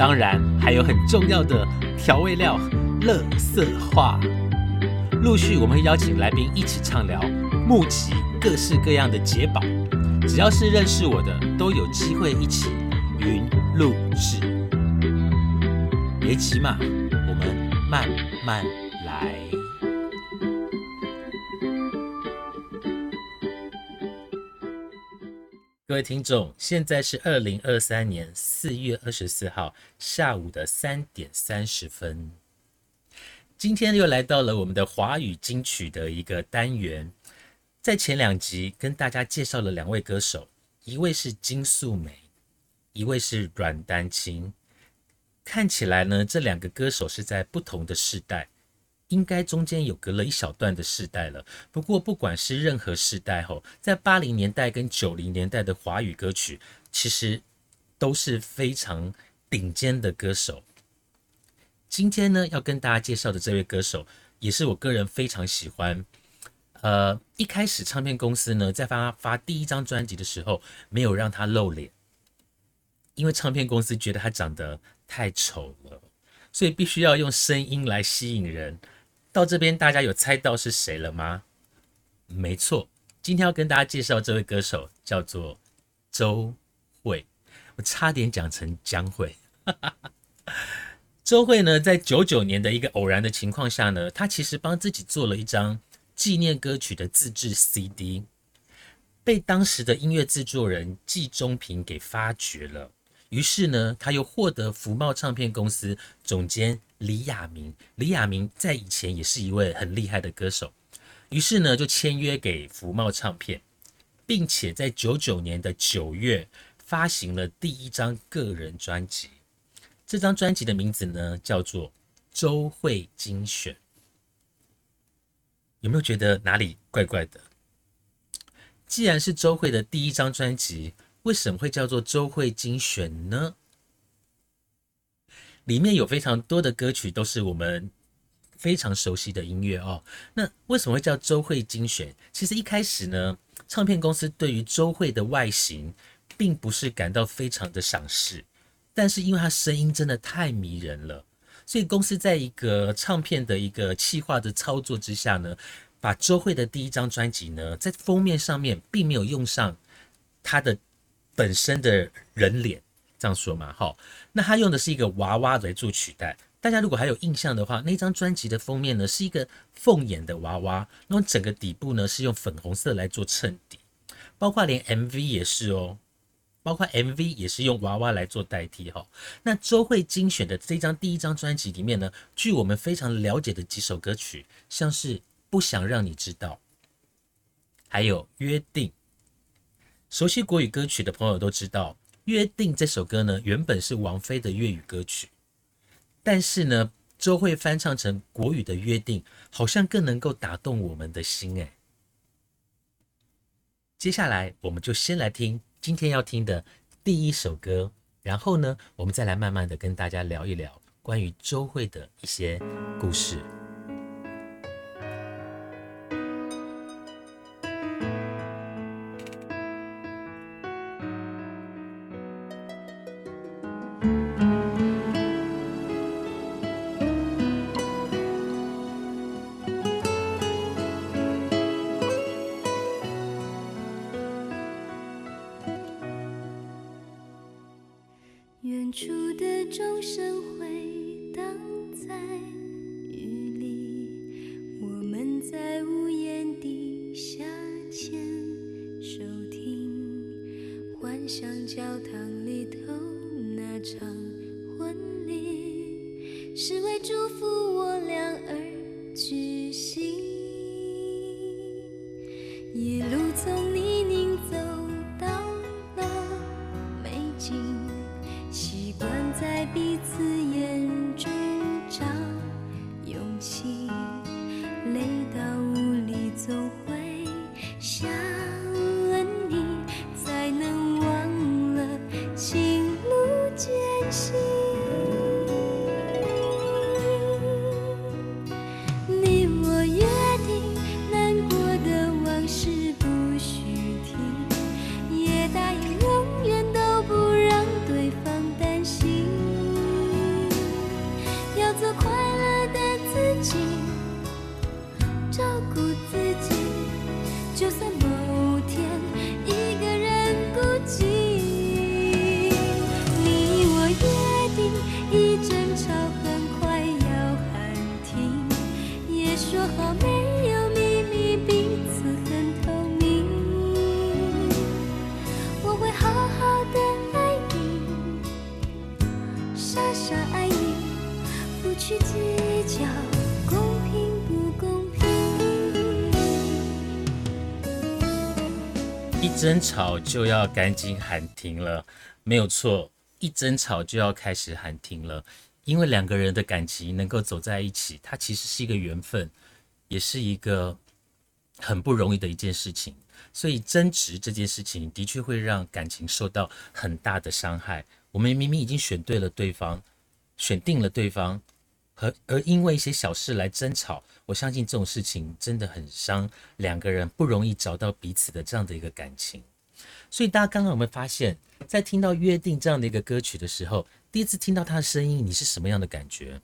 当然还有很重要的调味料——乐色话。陆续我们会邀请来宾一起畅聊，募集各式各样的解宝。只要是认识我的，都有机会一起云录制。别急嘛，我们慢慢来。各位听众，现在是二零二三年四月二十四号下午的三点三十分。今天又来到了我们的华语金曲的一个单元。在前两集跟大家介绍了两位歌手，一位是金素梅，一位是阮丹青。看起来呢，这两个歌手是在不同的世代。应该中间有隔了一小段的世代了。不过，不管是任何世代吼，在八零年代跟九零年代的华语歌曲，其实都是非常顶尖的歌手。今天呢，要跟大家介绍的这位歌手，也是我个人非常喜欢。呃，一开始唱片公司呢，在发发第一张专辑的时候，没有让他露脸，因为唱片公司觉得他长得太丑了，所以必须要用声音来吸引人。到这边，大家有猜到是谁了吗？没错，今天要跟大家介绍这位歌手叫做周慧。我差点讲成江蕙。周慧呢，在九九年的一个偶然的情况下呢，她其实帮自己做了一张纪念歌曲的自制 CD，被当时的音乐制作人季中平给发掘了。于是呢，他又获得福茂唱片公司总监。李亚明，李亚明在以前也是一位很厉害的歌手，于是呢就签约给福茂唱片，并且在九九年的九月发行了第一张个人专辑。这张专辑的名字呢叫做《周慧精选》。有没有觉得哪里怪怪的？既然是周慧的第一张专辑，为什么会叫做周慧精选呢？里面有非常多的歌曲都是我们非常熟悉的音乐哦。那为什么会叫周慧精选？其实一开始呢，唱片公司对于周慧的外形并不是感到非常的赏识，但是因为她声音真的太迷人了，所以公司在一个唱片的一个企划的操作之下呢，把周慧的第一张专辑呢，在封面上面并没有用上她的本身的人脸。这样说嘛，好，那他用的是一个娃娃来做取代。大家如果还有印象的话，那张专辑的封面呢是一个凤眼的娃娃，然后整个底部呢是用粉红色来做衬底，包括连 MV 也是哦，包括 MV 也是用娃娃来做代替哈。那周慧精选的这张第一张专辑里面呢，据我们非常了解的几首歌曲，像是不想让你知道，还有约定。熟悉国语歌曲的朋友都知道。约定这首歌呢，原本是王菲的粤语歌曲，但是呢，周慧翻唱成国语的约定，好像更能够打动我们的心哎。接下来，我们就先来听今天要听的第一首歌，然后呢，我们再来慢慢的跟大家聊一聊关于周慧的一些故事。彼此争吵就要赶紧喊停了，没有错，一争吵就要开始喊停了，因为两个人的感情能够走在一起，它其实是一个缘分，也是一个很不容易的一件事情。所以争执这件事情的确会让感情受到很大的伤害。我们明明已经选对了对方，选定了对方，和而因为一些小事来争吵，我相信这种事情真的很伤两个人，不容易找到彼此的这样的一个感情。所以大家刚刚有没有发现，在听到《约定》这样的一个歌曲的时候，第一次听到她的声音，你是什么样的感觉？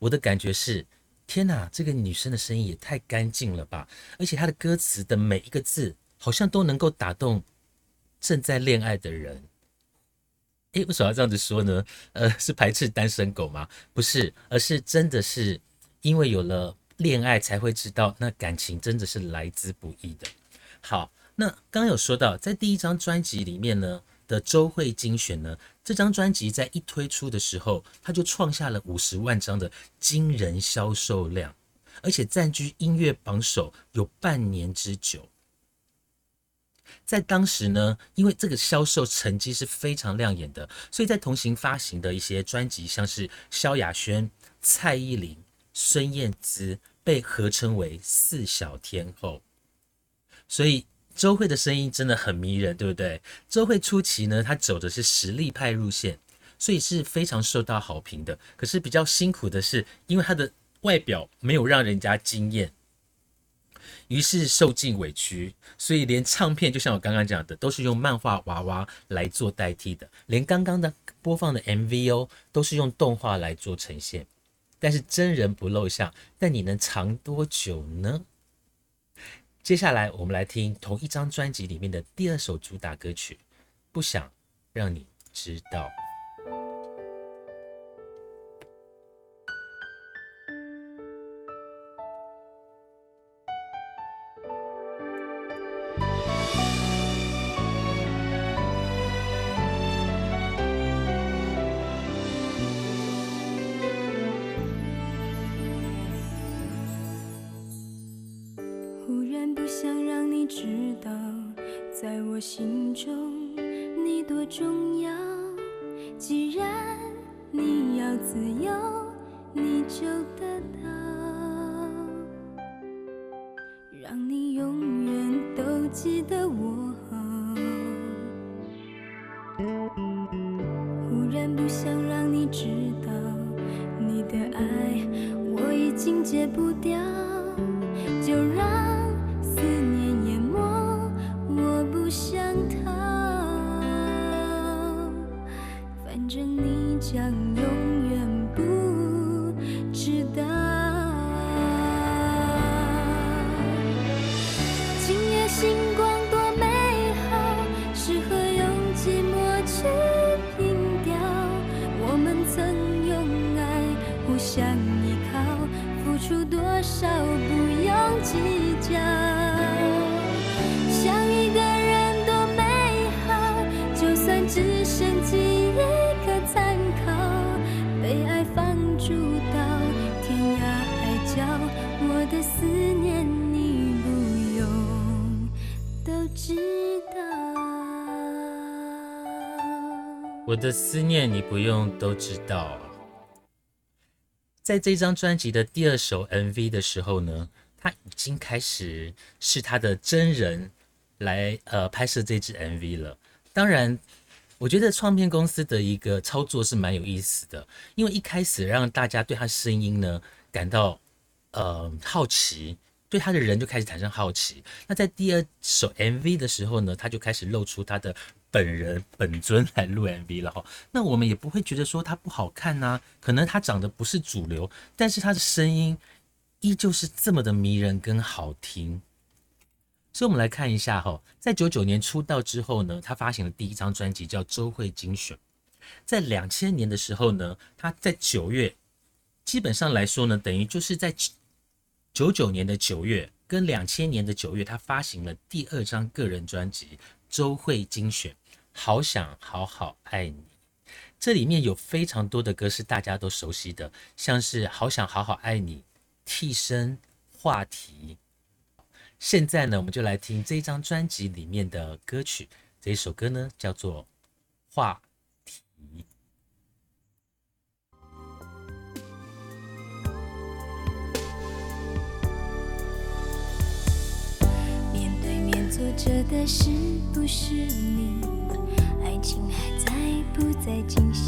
我的感觉是，天哪，这个女生的声音也太干净了吧！而且她的歌词的每一个字，好像都能够打动正在恋爱的人。诶，为什么要这样子说呢？呃，是排斥单身狗吗？不是，而是真的是因为有了恋爱，才会知道那感情真的是来之不易的。好，那刚刚有说到，在第一张专辑里面呢的周慧精选呢，这张专辑在一推出的时候，它就创下了五十万张的惊人销售量，而且占据音乐榜首有半年之久。在当时呢，因为这个销售成绩是非常亮眼的，所以在同行发行的一些专辑，像是萧亚轩、蔡依林、孙燕姿，被合称为四小天后。所以周慧的声音真的很迷人，对不对？周慧初期呢，她走的是实力派路线，所以是非常受到好评的。可是比较辛苦的是，因为她的外表没有让人家惊艳。于是受尽委屈，所以连唱片，就像我刚刚讲的，都是用漫画娃娃来做代替的。连刚刚的播放的 MV 哦，都是用动画来做呈现。但是真人不露相，但你能藏多久呢？接下来我们来听同一张专辑里面的第二首主打歌曲《不想让你知道》。想让你知道，在我心中你多重要。既然你要自由，你就得到，的思念你不用都知道。在这张专辑的第二首 MV 的时候呢，他已经开始是他的真人来呃拍摄这支 MV 了。当然，我觉得唱片公司的一个操作是蛮有意思的，因为一开始让大家对他声音呢感到呃好奇。对他的人就开始产生好奇。那在第二首 MV 的时候呢，他就开始露出他的本人本尊来录 MV 了哈。那我们也不会觉得说他不好看呐，可能他长得不是主流，但是他的声音依旧是这么的迷人跟好听。所以，我们来看一下哈，在九九年出道之后呢，他发行了第一张专辑叫《周慧精选》。在两千年的时候呢，他在九月，基本上来说呢，等于就是在。九九年的九月跟两千年的九月，他发行了第二张个人专辑《周慧精选》，好想好好爱你。这里面有非常多的歌是大家都熟悉的，像是《好想好好爱你》、《替身》、话题。现在呢，我们就来听这张专辑里面的歌曲。这一首歌呢，叫做《话题》。面对面》。坐着的是不是你？在不在进行？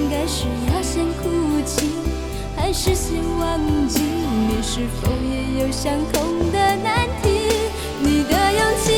应该是要先哭泣，还是先忘记？你是否也有相同的难题？你的勇气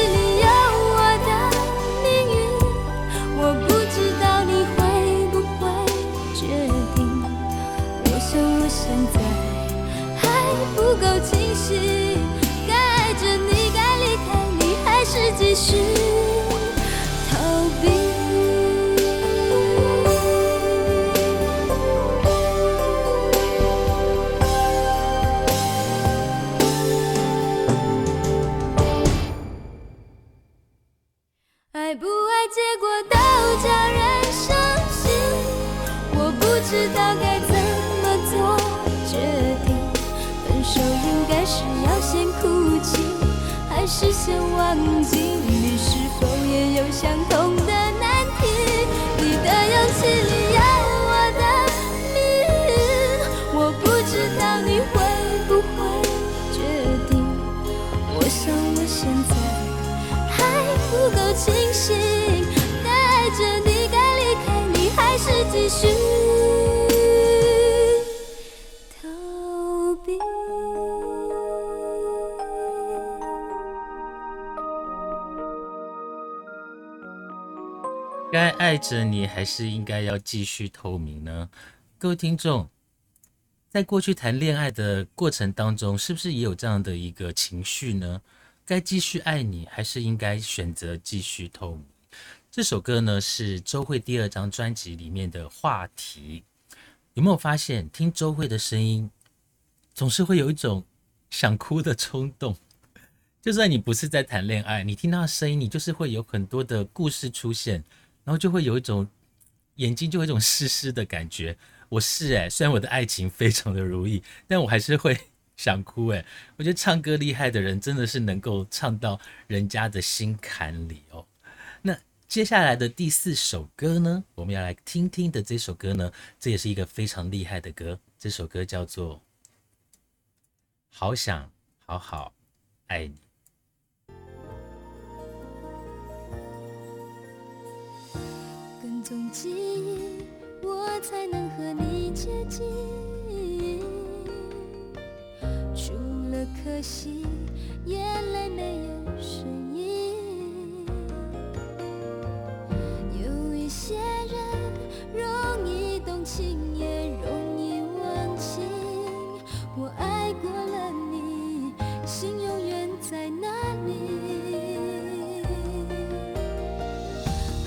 只想忘记，你是否也有相同该爱着你，还是应该要继续透明呢？各位听众，在过去谈恋爱的过程当中，是不是也有这样的一个情绪呢？该继续爱你，还是应该选择继续透明？这首歌呢，是周慧第二张专辑里面的话题。有没有发现，听周慧的声音，总是会有一种想哭的冲动？就算你不是在谈恋爱，你听她的声音，你就是会有很多的故事出现。然后就会有一种眼睛就有一种湿湿的感觉。我是哎，虽然我的爱情非常的如意，但我还是会想哭哎。我觉得唱歌厉害的人真的是能够唱到人家的心坎里哦。那接下来的第四首歌呢，我们要来听听的这首歌呢，这也是一个非常厉害的歌。这首歌叫做《好想好好爱你》。可惜眼泪没有声音有一些人容易动情也容易忘记我爱过了你心永远在哪里。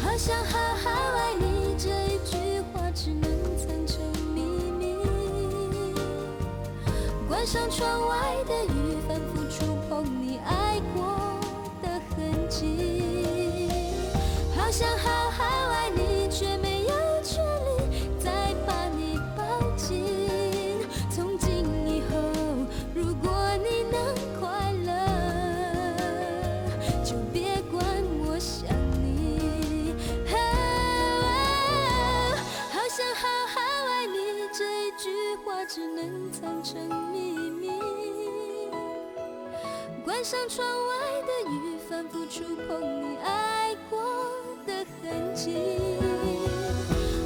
好想好好爱你这一句话只能藏成秘密。关上窗外的雨想好好爱你，却没有权利再把你抱紧。从今以后，如果你能快乐，就别管我想你。好想好好爱你，这一句话只能藏成秘密。关上窗外的雨，反复触碰你爱过痕迹。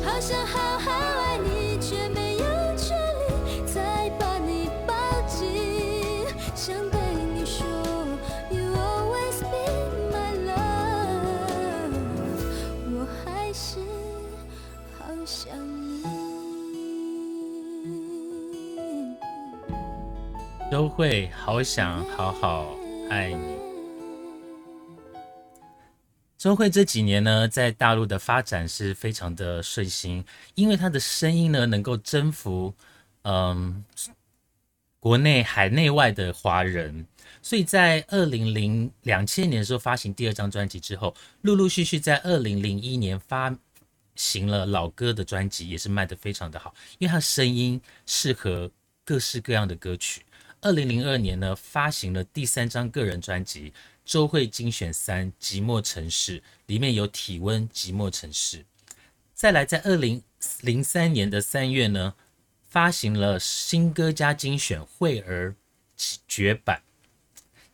好想好好爱你，却没有权利再把你抱紧。想对你说，You always be my love，我还是好想你。都会好想好好爱你。周慧这几年呢，在大陆的发展是非常的顺心，因为她的声音呢，能够征服嗯国内海内外的华人，所以在二零零两千年的时候发行第二张专辑之后，陆陆续续在二零零一年发行了老歌的专辑，也是卖得非常的好，因为她的声音适合各式各样的歌曲。二零零二年呢，发行了第三张个人专辑《周慧精选三寂寞城市》，里面有《体温寂寞城市》。再来，在二零零三年的三月呢，发行了新歌加精选惠儿绝版。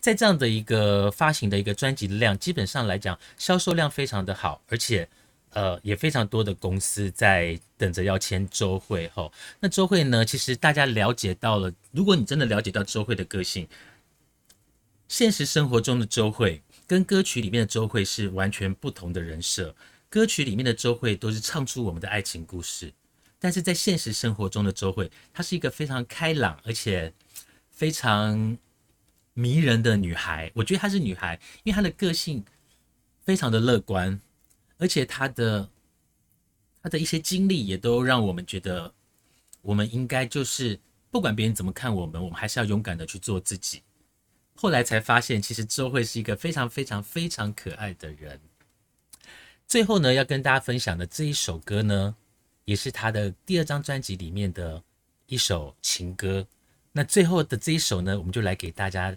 在这样的一个发行的一个专辑的量，基本上来讲，销售量非常的好，而且呃也非常多的公司在等着要签周慧后。那周慧呢，其实大家了解到了，如果你真的了解到周慧的个性，现实生活中的周慧跟歌曲里面的周慧是完全不同的人设。歌曲里面的周慧都是唱出我们的爱情故事，但是在现实生活中的周慧，她是一个非常开朗而且非常迷人的女孩。我觉得她是女孩，因为她的个性非常的乐观，而且她的她的一些经历也都让我们觉得，我们应该就是不管别人怎么看我们，我们还是要勇敢的去做自己。后来才发现，其实周慧是一个非常非常非常可爱的人。最后呢，要跟大家分享的这一首歌呢，也是他的第二张专辑里面的一首情歌。那最后的这一首呢，我们就来给大家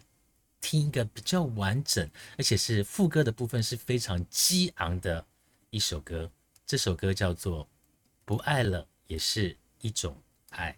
听一个比较完整，而且是副歌的部分是非常激昂的一首歌。这首歌叫做《不爱了也是一种爱》。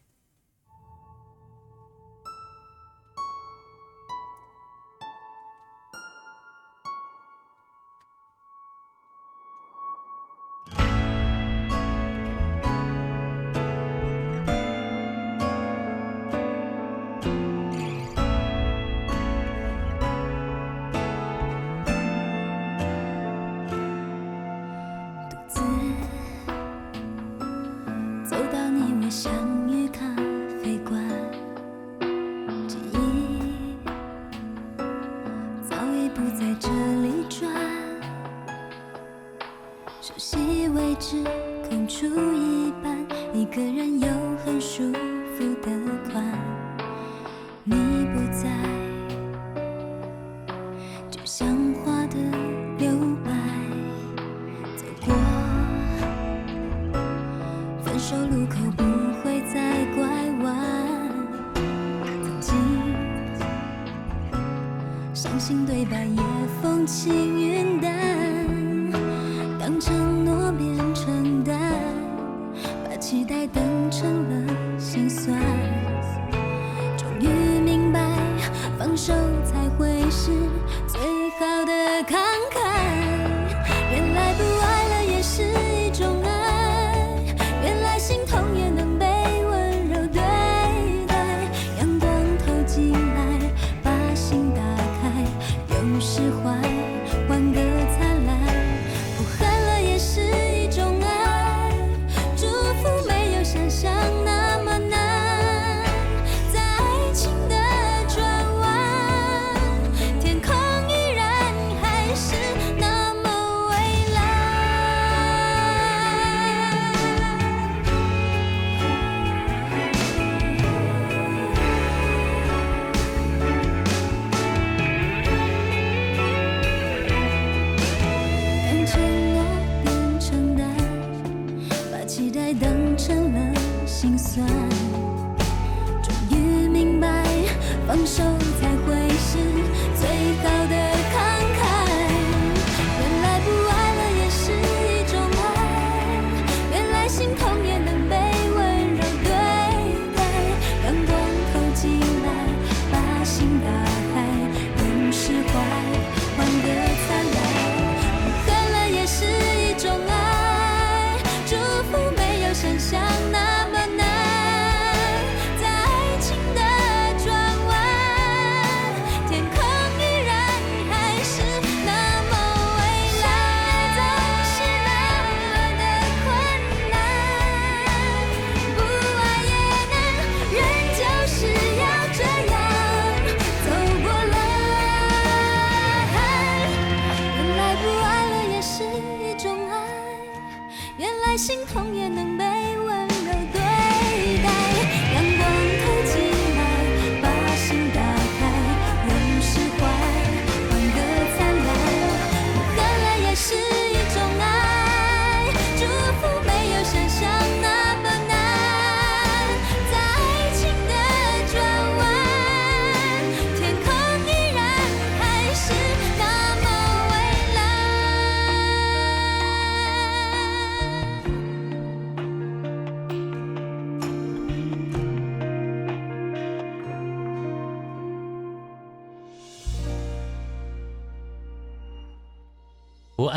当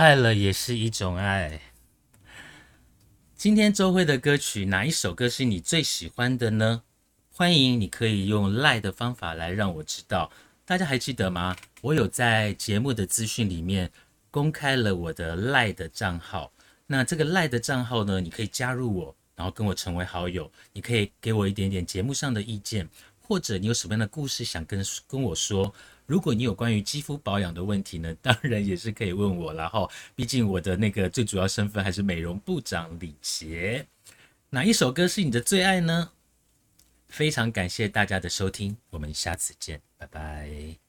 爱了也是一种爱。今天周慧的歌曲哪一首歌是你最喜欢的呢？欢迎你可以用赖的方法来让我知道。大家还记得吗？我有在节目的资讯里面公开了我的赖的账号。那这个赖的账号呢，你可以加入我，然后跟我成为好友。你可以给我一点点节目上的意见，或者你有什么样的故事想跟跟我说。如果你有关于肌肤保养的问题呢，当然也是可以问我啦哈。毕竟我的那个最主要身份还是美容部长李杰。哪一首歌是你的最爱呢？非常感谢大家的收听，我们下次见，拜拜。